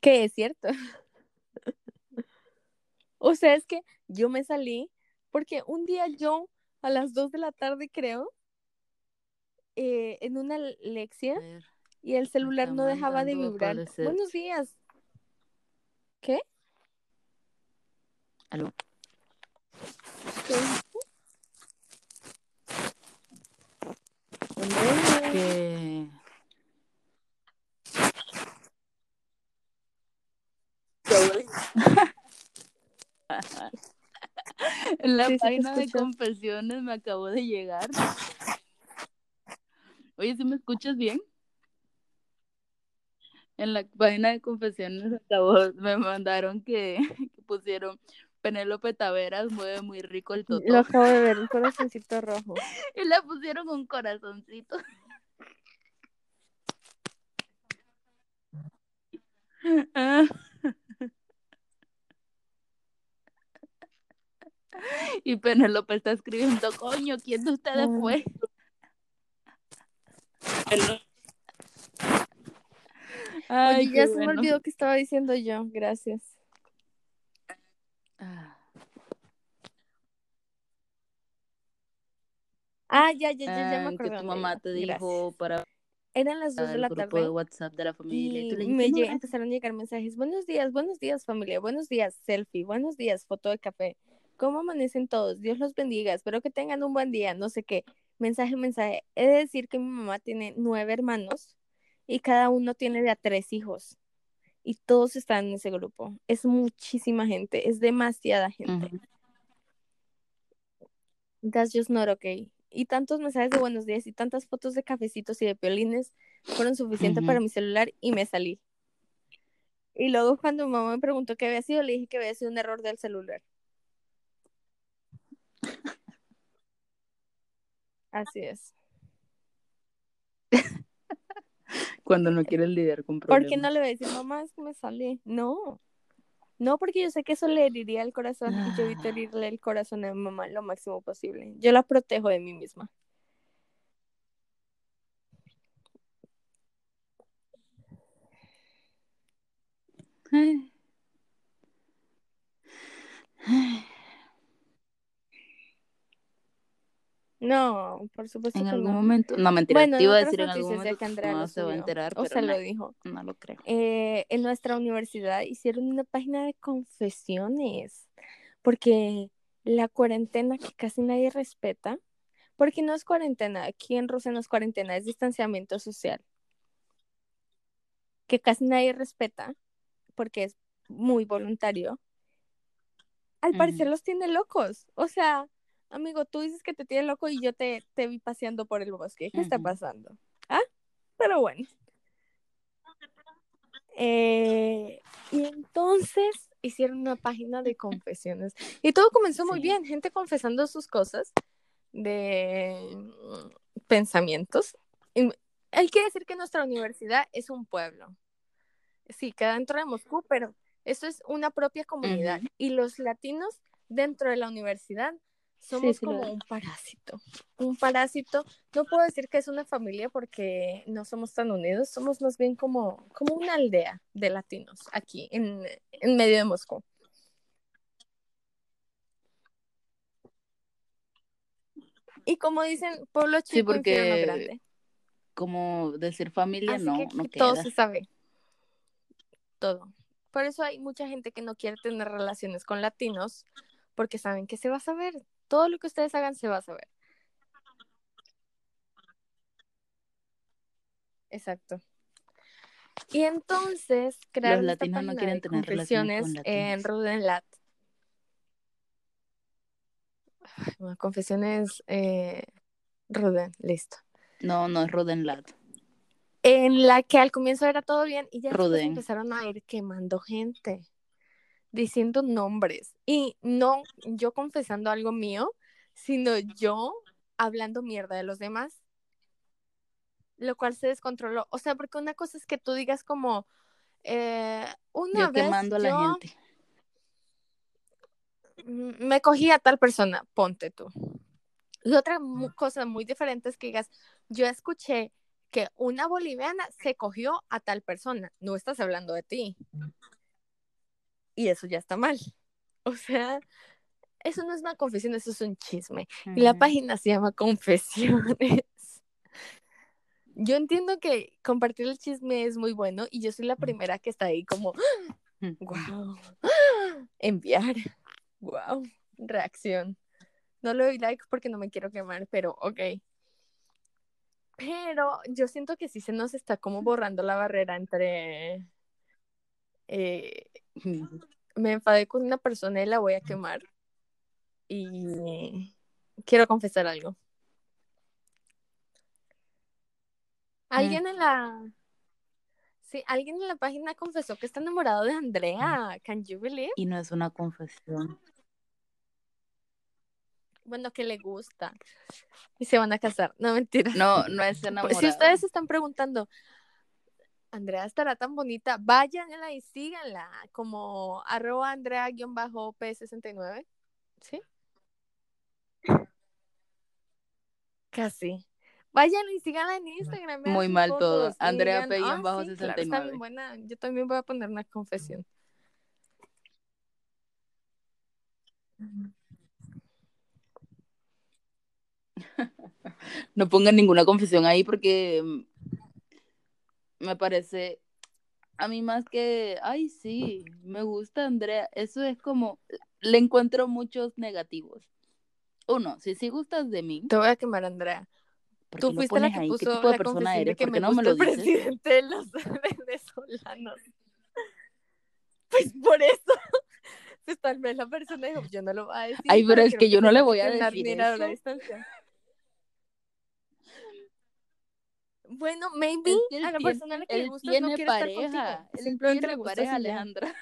Que es cierto. (laughs) o sea, es que yo me salí porque un día yo a las 2 de la tarde creo, eh, en una lección y el celular no dejaba de vibrar. Buenos días. ¿Qué? ¿Aló? ¿Qué? Que... (laughs) en la página de confesiones me acabo de llegar. Oye, ¿sí me escuchas bien? En la página de confesiones me mandaron que, pusieron Penélope Taveras mueve muy rico el toto. Lo acabo de ver, un (laughs) corazoncito rojo. y le pusieron un corazoncito. (laughs) Y Penélope está escribiendo, coño, ¿quién de ustedes fue? Ay, ya se me olvidó que estaba diciendo yo. Gracias. Ah, ah ya, ya, ya, ya me acuerdo. Que tu mamá te dijo para eran las dos de la tarde. de WhatsApp de la familia. Y, me empezaron a llegar mensajes. Buenos días, buenos días familia, buenos días selfie, buenos días foto de café. ¿Cómo amanecen todos? Dios los bendiga. Espero que tengan un buen día. No sé qué. Mensaje, mensaje. He de decir que mi mamá tiene nueve hermanos y cada uno tiene de a tres hijos y todos están en ese grupo. Es muchísima gente, es demasiada gente. That's just not okay. Y tantos mensajes de buenos días y tantas fotos de cafecitos y de piolines fueron suficientes para mi celular y me salí. Y luego cuando mi mamá me preguntó qué había sido, le dije que había sido un error del celular. (laughs) Así es. Cuando no quieres lidiar con problemas. ¿Por qué no le voy a decir, mamá, es que me sale? No. No, porque yo sé que eso le heriría el corazón y yo evito herirle el corazón a mi mamá lo máximo posible. Yo la protejo de mí misma. No, por supuesto. En algún momento, no mentira, bueno, te iba a decir en algún momento no se va a enterar, o sea, lo dijo. No lo creo. Eh, en nuestra universidad hicieron una página de confesiones, porque la cuarentena que casi nadie respeta, porque no es cuarentena, aquí en Rusia no es cuarentena, es distanciamiento social, que casi nadie respeta, porque es muy voluntario. Al parecer los tiene locos, o sea, amigo, tú dices que te tiene loco y yo te, te vi paseando por el bosque. ¿Qué está pasando? ¿Ah? Pero bueno. Eh, y entonces hicieron una página de confesiones. Y todo comenzó muy bien, gente confesando sus cosas de mm, pensamientos. Y hay que decir que nuestra universidad es un pueblo. Sí, queda dentro de Moscú, pero eso es una propia comunidad. Ujú. Y los latinos dentro de la universidad somos sí como un parásito. Un parásito. No puedo decir que es una familia porque no somos tan unidos, somos más bien como, como una aldea de latinos aquí en, en medio de Moscú. Y como dicen, pueblo chico, infierno porque grande. Como decir familia, Así no, que no todo queda. se sabe. Todo. Por eso hay mucha gente que no quiere tener relaciones con latinos porque saben que se va a saber. Todo lo que ustedes hagan se va a saber. Exacto. Y entonces crearon esta latinos no página quieren de tener confesiones con en. Rudenlat. Bueno, confesiones eh, Ruden, listo. No, no es Rodenlat. En la que al comienzo era todo bien y ya Ruden. empezaron a ir quemando gente, diciendo nombres. Y no yo confesando algo mío, sino yo hablando mierda de los demás. Lo cual se descontroló. O sea, porque una cosa es que tú digas como, eh, una Yo vez quemando a la yo gente. me cogí a tal persona, ponte tú. Y otra cosa muy diferente es que digas, yo escuché que una boliviana se cogió a tal persona, no estás hablando de ti. Y eso ya está mal. (laughs) O sea, eso no es una confesión, eso es un chisme. Y la página se llama Confesiones. (laughs) Yo entiendo que compartir el chisme es muy bueno y yo soy la primera que está ahí como, wow, (gasps) enviar, (laughs) wow, reacción. No le doy like porque no me quiero quemar, pero ok. Pero yo siento que sí se nos está como borrando la barrera entre eh, (laughs) me enfadé con una persona y la voy a quemar. Y quiero confesar algo. Alguien en la Sí, alguien en la página confesó que está enamorado de Andrea. Can you believe? Y no es una confesión. Bueno, que le gusta. Y se van a casar. No, mentira. No, no es (laughs) enamorado. Si ustedes están preguntando, Andrea estará tan bonita, váyanla y síganla como arroba Andrea-P69. ¿Sí? Casi. Vayan y síganla en Instagram. Muy mal todo. fotos y Andrea digan, P. "Ah, bajo sí, 69. claro, está bien buena. Yo también voy a poner una confesión. (laughs) No pongan ninguna confesión ahí porque mm, me parece, a mí más que, ay, sí, me gusta Andrea, eso es como, le encuentro muchos negativos. Uno, si sí gustas de mí, Te voy a quemar, Andrea. ¿por Tú fuiste la que ahí? ¿Qué puso tipo de la persona eres? que ¿Por me no me lo el dices? presidente de los (laughs) venezolanos. Pues por eso. (laughs) Pues tal vez la persona dijo, yo no lo voy a decir. Ay, pero es que yo no le voy a decir eso. a distancia. Bueno, maybe él a la persona a la que le él gustas no quiere estar pareja, contigo. él Simplemente le pareja, ya. Alejandra.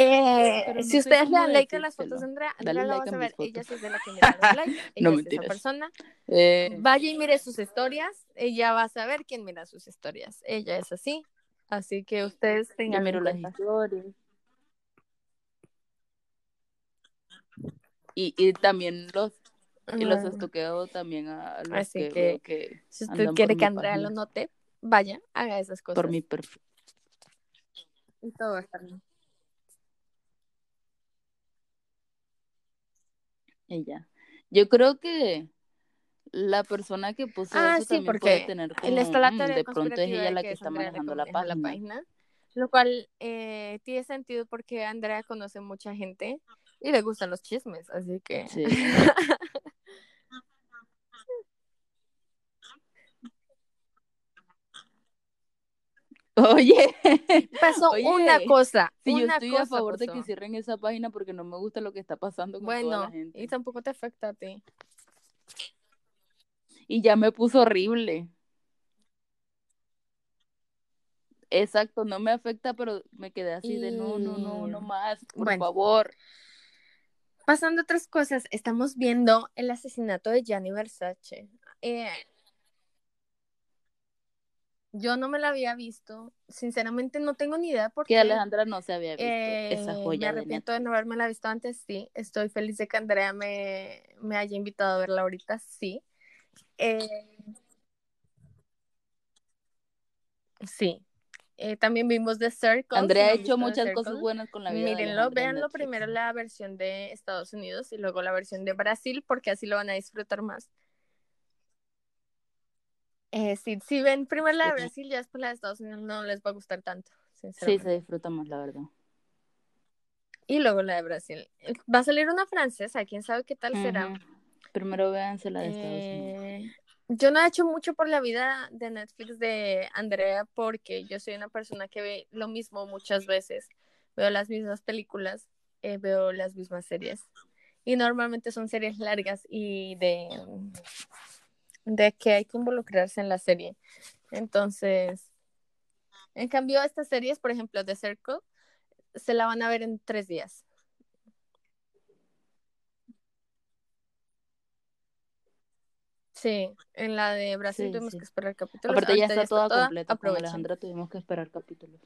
Eh, no si ustedes le dan like a las fotos de Andrea, Andrea la like vas a a ver. Ella sí es de la que (laughs) mira los likes. Ella No, es esa persona. Eh, Vaya y mire sus historias. Ella va a saber quién mira sus historias. Ella es así. Así que ustedes tengan miro en las historias. Y, y también los y los estoqueo también a los Así que, que, Si usted andan quiere por que Andrea lo página, note, vaya, haga esas cosas. por mi perfil. Y todo va a estar bien. Y ya. Yo creo que la persona que puso Ah, eso sí, también puede porque tener él como, está la "Mm, de pronto es ella la que que es está Andrea manejando la maneja la página. página, lo cual eh, tiene sentido porque Andrea conoce mucha gente y le gustan los chismes, así que Sí. (laughs) Oye, pasó Oye, una cosa, yo una estoy cosa a favor de que cierren esa página porque no me gusta lo que está pasando con toda la Bueno, gente. y tampoco te afecta a ti. Y ya me puso horrible. Exacto, no me afecta, pero me quedé así de no, no, no, no más, por favor. Pasando a otras cosas, estamos viendo el asesinato de Gianni Versace. Eh, yo no me la había visto. Sinceramente no tengo ni idea por qué. Que Alejandra no se había visto esa eh, joya. Me arrepiento de, no haberme la visto antes, sí. Estoy feliz de que Andrea me, me haya invitado a verla ahorita, sí. Eh, sí. Eh, también vimos The Circle. Andrea ha hecho muchas cosas buenas con la vida. Mírenlo, véanlo primero la versión de Estados Unidos y luego la versión de Brasil, porque así lo van a disfrutar más. Eh, sí, si ven primero la de Brasil, ya después la de Estados Unidos no les va a gustar tanto. Sí, se disfruta más, la verdad. Y luego la de Brasil. Va a salir una francesa, quién sabe qué tal será. Primero véanse la de Estados Unidos. Yo no he hecho mucho por la vida de Netflix de Andrea porque yo soy una persona que ve lo mismo muchas veces. Veo las mismas películas, eh, veo las mismas series. Y normalmente son series largas y de, de que hay que involucrarse en la serie. Entonces, en cambio, estas series, por ejemplo, The Circle, se la van a ver en tres días. Sí, en la de Brasil tuvimos que esperar capítulos. Aparte ya está, toda, completa. Con Alejandra tuvimos que esperar capítulos.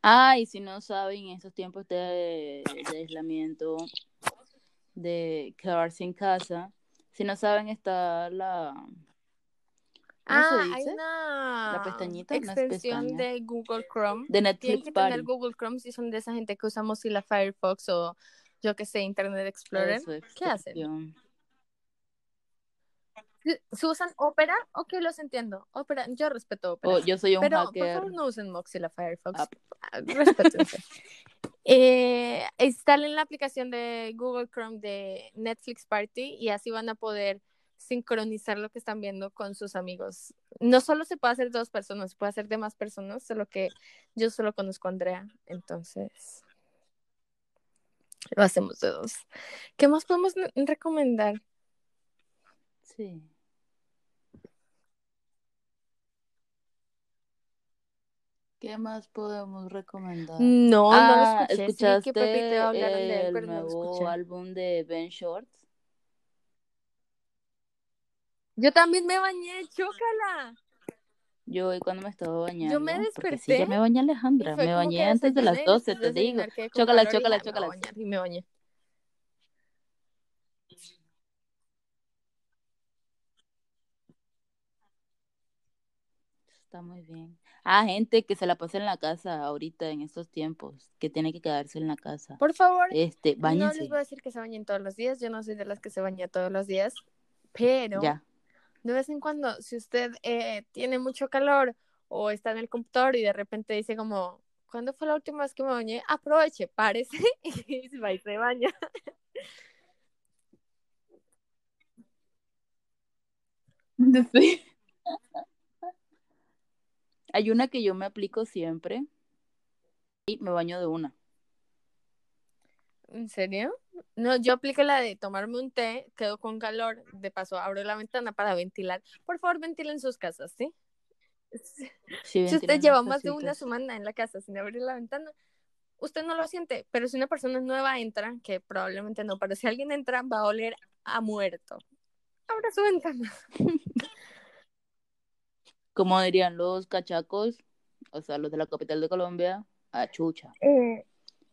Ah, y si no saben, en estos tiempos de, aislamiento, de quedarse en casa, si no saben, está la... ¿Cómo ah, se dice? hay una la pestañita, extensión de Google Chrome. De Netflix Tienen que tener Google Chrome si son de esa gente que usamos la Firefox o yo que sé, Internet Explorer, ¿qué hacen? ¿Se usan Opera? Ok, los entiendo. Opera, yo respeto Opera. Oh, yo soy un pero, hacker. por favor, no usen Mozilla Firefox. Ah, ah, Respétense. (laughs) eh, instalen la aplicación de Google Chrome de Netflix Party y así van a poder sincronizar lo que están viendo con sus amigos. No solo se puede hacer dos personas, se puede hacer de más personas, solo que yo solo conozco a Andrea, entonces lo hacemos de dos. ¿Qué más podemos recomendar? Sí. ¿Qué más podemos recomendar? No, no lo ah, escuché. ¿Escuchaste el nuevo álbum de Ben Shorts? Yo también me bañé, chócala. Yo hoy cuando me estaba bañando. Yo me desperté. ya me bañé Alejandra. Me bañé antes de las 12, te digo. Chócala, chócala, chócala. Y me bañé. Está muy bien. Ah, gente que se la pasa en la casa ahorita en estos tiempos, que tiene que quedarse en la casa. Por favor, este, no les voy a decir que se bañen todos los días. Yo no soy de las que se baña todos los días, pero ya de vez en cuando, si usted eh, tiene mucho calor o está en el computador y de repente dice como, ¿cuándo fue la última vez que me bañé? Aproveche, párese (laughs) y va y se baña. Sí. (laughs) Hay una que yo me aplico siempre y me baño de una. ¿En serio? No, yo aplico la de tomarme un té, quedo con calor, de paso abro la ventana para ventilar. Por favor, ventilen sus casas, ¿sí? si usted lleva más de una semana en la casa sin abrir la ventana, usted no lo siente, pero si una persona nueva entra, que probablemente no, pero si alguien entra, va a oler a muerto. Abra su ventana. Como dirían los cachacos, o sea, los de la capital de Colombia, a chucha. Eh,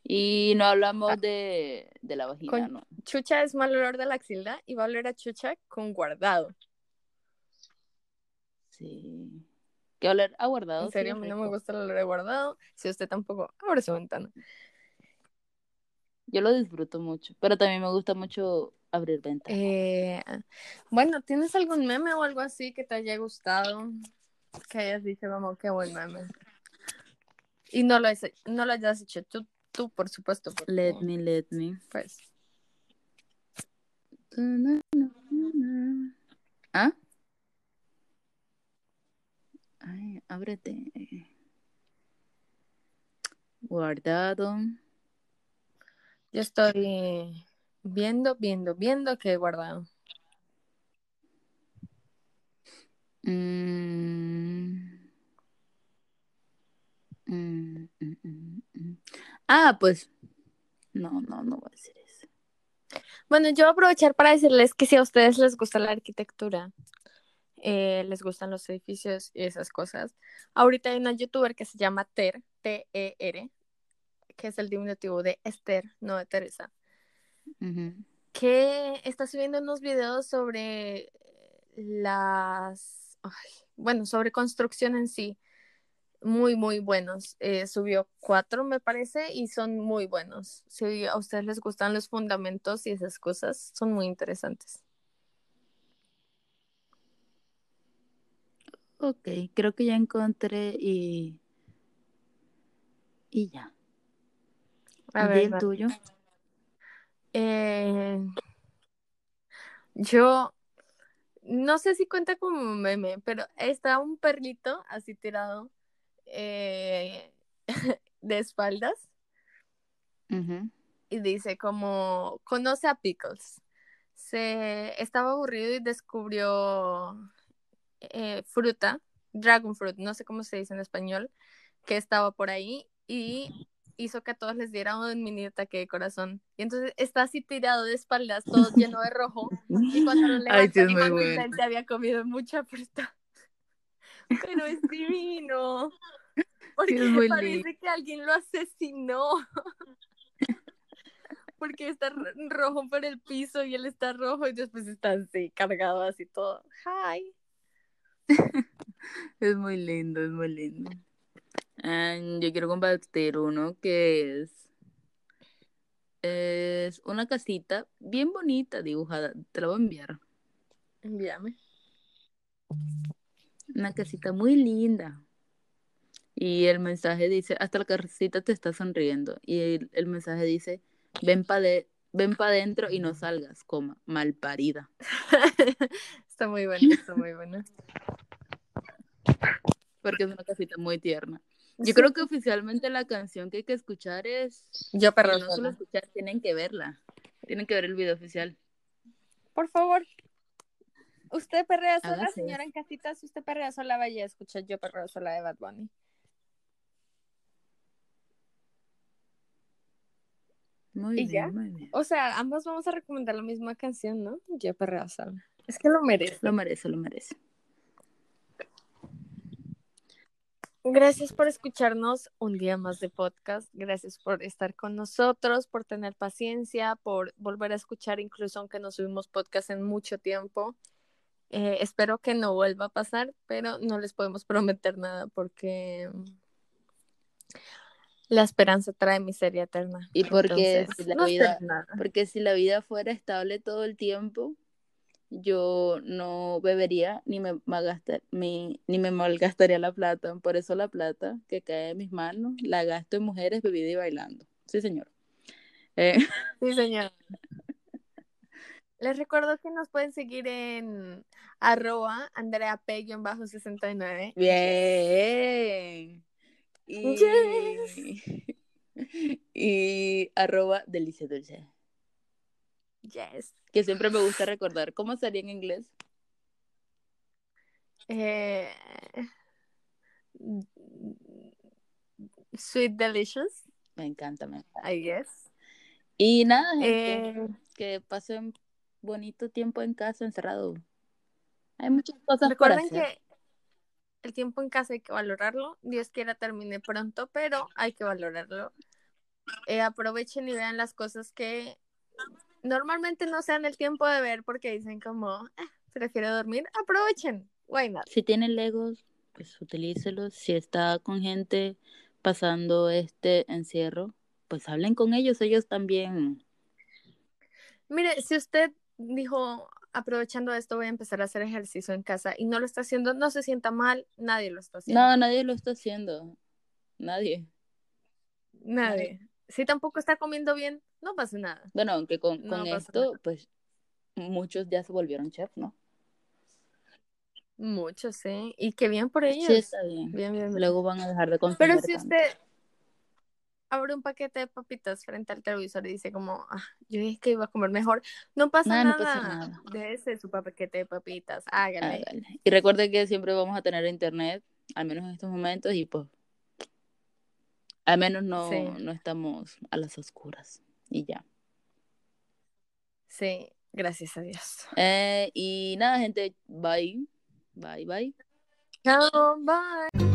y no hablamos ah. de, de, la vagina, ¿no? Chucha es mal olor de la axila y va a oler a chucha con guardado. Sí. ¿Qué oler a guardado? En serio, a mí no me gusta el olor a guardado. Si usted tampoco, abre su ventana. Yo lo disfruto mucho, pero también me gusta mucho abrir ventanas. Eh, bueno, ¿tienes algún meme o algo así que te haya gustado? Que hayas dicho como qué buen meme. Y no lo, no lo hayas hecho tú Tú, por supuesto. Let me, let me. Pues. ¿Ah? Ay, ábrete. Guardado. Yo estoy Viendo, viendo, viendo que he guardado. Mm. Mm, mm, mm, mm. Ah, pues. No, no, no voy a decir eso. Bueno, yo voy a aprovechar para decirles que si a ustedes les gusta la arquitectura, eh, les gustan los edificios y esas cosas, ahorita hay una youtuber que se llama Ter, T-E-R, que es el diminutivo de Esther, no de Teresa, que está subiendo unos videos sobre las, ay, bueno, sobre construcción en sí, muy, muy buenos. Eh, subió cuatro, me parece, y son muy buenos. Si a ustedes les gustan los fundamentos y esas cosas, son muy interesantes. Ok, creo que ya encontré y. Y ya. A ver, el tuyo. Eh, yo no sé si cuenta como meme, pero está un perrito así tirado eh, (laughs) de espaldas y dice como conoce a Pickles. Se estaba aburrido y descubrió eh, fruta, dragon fruit, no sé cómo se dice en español, que estaba por ahí y hizo que a todos les diera un mini ataque de corazón. Y entonces está así tirado de espaldas, todo (laughs) lleno de rojo. Y cuando lo Ay, sí, bueno. había comido mucha fruta. (laughs) Pero es divino. (laughs) Porque es muy parece lindo. que alguien lo asesinó. (laughs) Porque está ro- rojo por el piso y él está rojo y después está así cargado así todo. Hi. (laughs) Es muy lindo, es muy lindo. Ah, yo quiero compartir uno que es. Es una casita bien bonita dibujada. Te la voy a enviar. Envíame. Una casita muy linda. Y el mensaje dice, hasta la casita te está sonriendo. Y el, el mensaje dice, ven para de, ven pa dentro y no salgas, coma, malparida. (laughs) está muy bueno, está muy bueno. Porque es una casita muy tierna. Yo creo que oficialmente la canción que hay que escuchar es... Yo Y perro no solo escuchar, tienen que verla. Tienen que ver el video oficial. Por favor. Usted perrea sola, Hágase. señora en casita. Si usted perrea sola, vaya a escuchar Yo perreo sola de Bad Bunny. Muy ¿Y bien, ya? muy bien. O sea, ambos vamos a recomendar la misma canción, ¿no? Yo perreo sola. Es que lo merece. Lo merece, lo merece. Gracias por escucharnos un día más de podcast. Gracias por estar con nosotros, por tener paciencia, por volver a escuchar, incluso aunque no subimos podcast en mucho tiempo. Eh, espero que no vuelva a pasar, pero no les podemos prometer nada porque la esperanza trae miseria eterna. Y porque Entonces, si la no vida, porque si la vida fuera estable todo el tiempo, yo no bebería ni me malgastar, mi- ni me malgastaría la plata. Por eso la plata que cae en mis manos la gasto en mujeres, bebida y bailando. Sí, señor. Eh, (laughs) Sí, señor. Les recuerdo que nos pueden seguir en arroba Andrea P-69. bien. Y, y arroba delicia dulce. Yes. Que siempre me gusta recordar. ¿Cómo sería en inglés? Eh, sweet Delicious, Me encanta, me encanta. I guess. Y nada, gente, Eh, que pasen bonito tiempo en casa encerrado. Hay muchas cosas recuerden hacer. El tiempo en casa hay que valorarlo. Dios quiera termine pronto, pero hay que valorarlo. Eh, aprovechen y vean las cosas que normalmente no sean el tiempo de ver porque dicen como, "Ah, prefiero dormir. Aprovechen. Why not? Si tienen Legos, pues utilícelos. Si está con gente pasando este encierro, pues hablen con ellos. Ellos también. Mire, si usted dijo, aprovechando esto, voy a empezar a hacer ejercicio en casa y no lo está haciendo, no se sienta mal, nadie lo está haciendo. No, nadie lo está haciendo. Nadie. Nadie. Si tampoco está comiendo bien, no pasa nada. Bueno, aunque con, No con pasa esto, pues muchos ya se volvieron chef, ¿no? Muchos, sí. Y qué bien por ellos. Sí, está bien. Bien, bien, bien. Luego van a dejar de consumir Pero si tanto. usted abre un paquete de papitas frente al televisor y dice como, ah, yo dije que iba a comer mejor. No pasa, Nah, nada. no pasa nada. Déjese su paquete de papitas. Hágale. Hágale. Y recuerde que siempre vamos a tener internet, al menos en estos momentos, y pues al menos no, Sí. no estamos a las oscuras. Y ya. Sí, gracias a Dios. Eh, y nada, gente, bye. Bye, bye. Chao, bye.